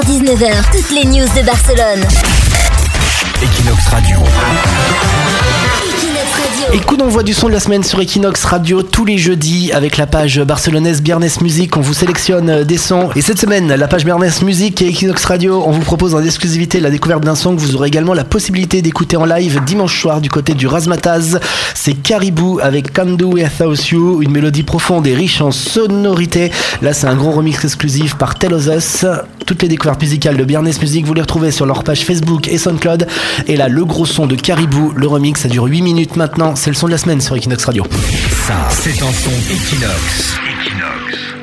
18h-19h, toutes les news de Barcelone. Equinox Radio. Equinox Radio. Et coup d'envoi du son de la semaine sur Equinox Radio tous les jeudis avec la page barcelonaise Biernes Music. On vous sélectionne des sons. Et cette semaine, la page Biernes Music et Equinox Radio, on vous propose en exclusivité la découverte d'un son que vous aurez également la possibilité d'écouter en live dimanche soir du côté du Razmataz. C'est Caribou avec Can Do Without You, une mélodie profonde et riche en sonorité. Là, c'est un gros remix exclusif par Tell of Us. Toutes les découvertes musicales de Biernes Music, vous les retrouvez sur leur page Facebook et SoundCloud. Et là, le gros son de Caribou, le remix, ça dure 8 minutes maintenant. C'est le son de la semaine sur Equinox Radio. Ça, c'est un son Equinox. I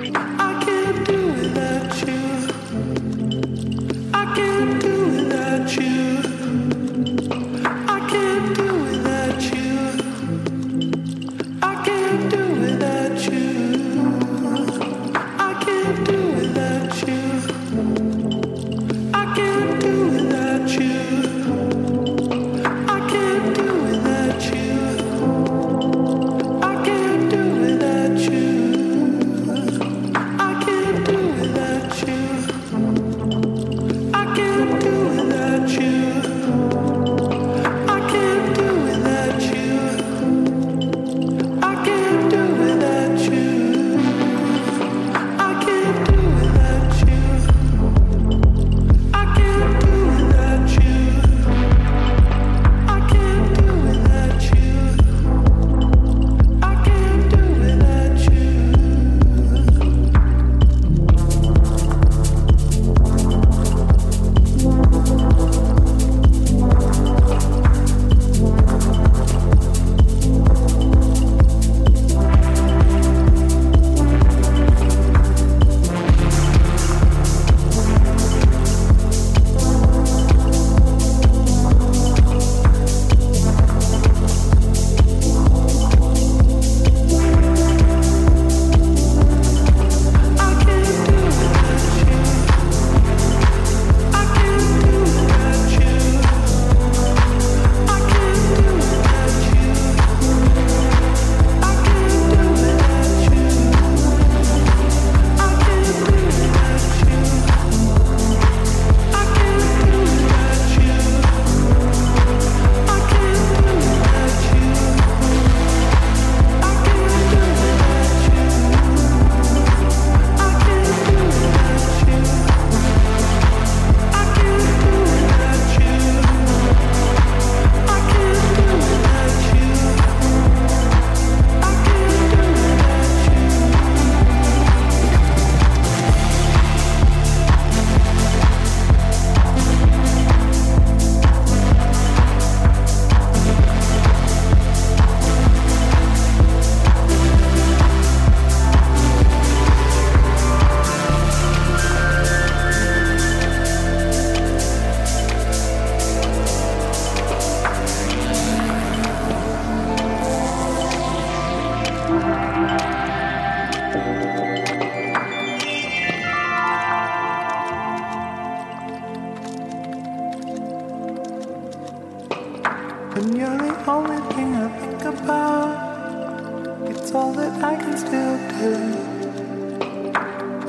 When you're the only thing I think about, it's all that I can still do.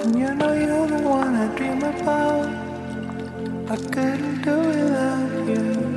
And you know you're the one I dream about. I couldn't do without you.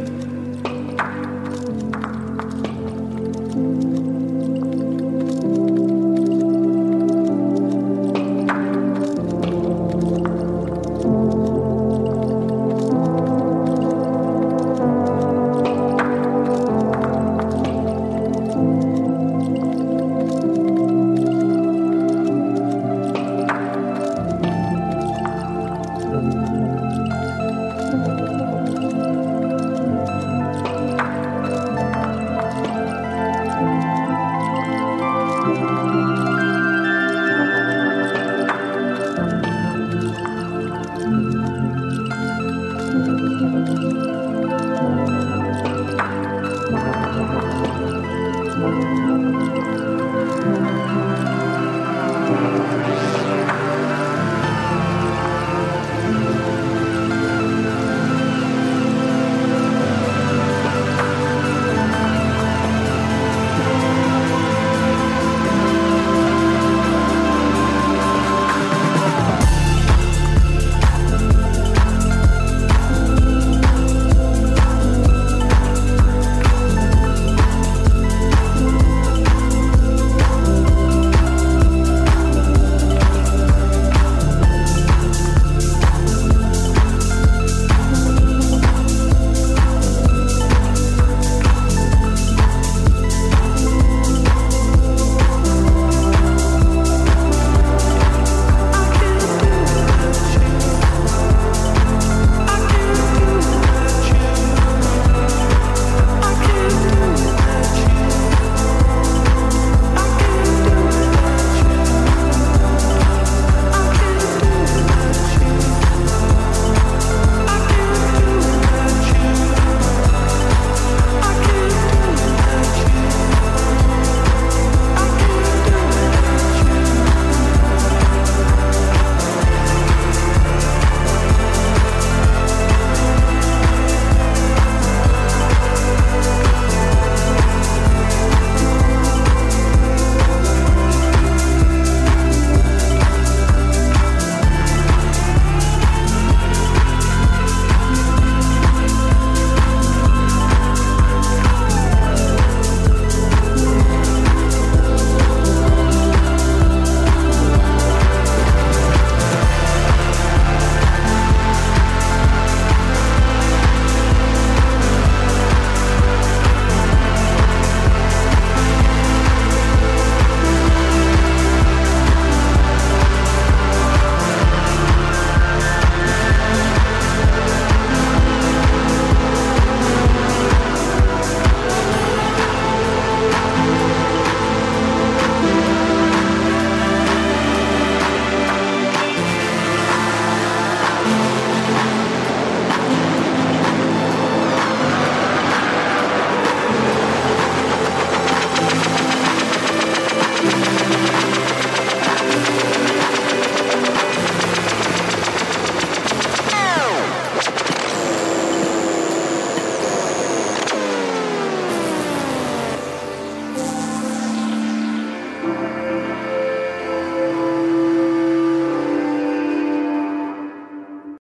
Lord.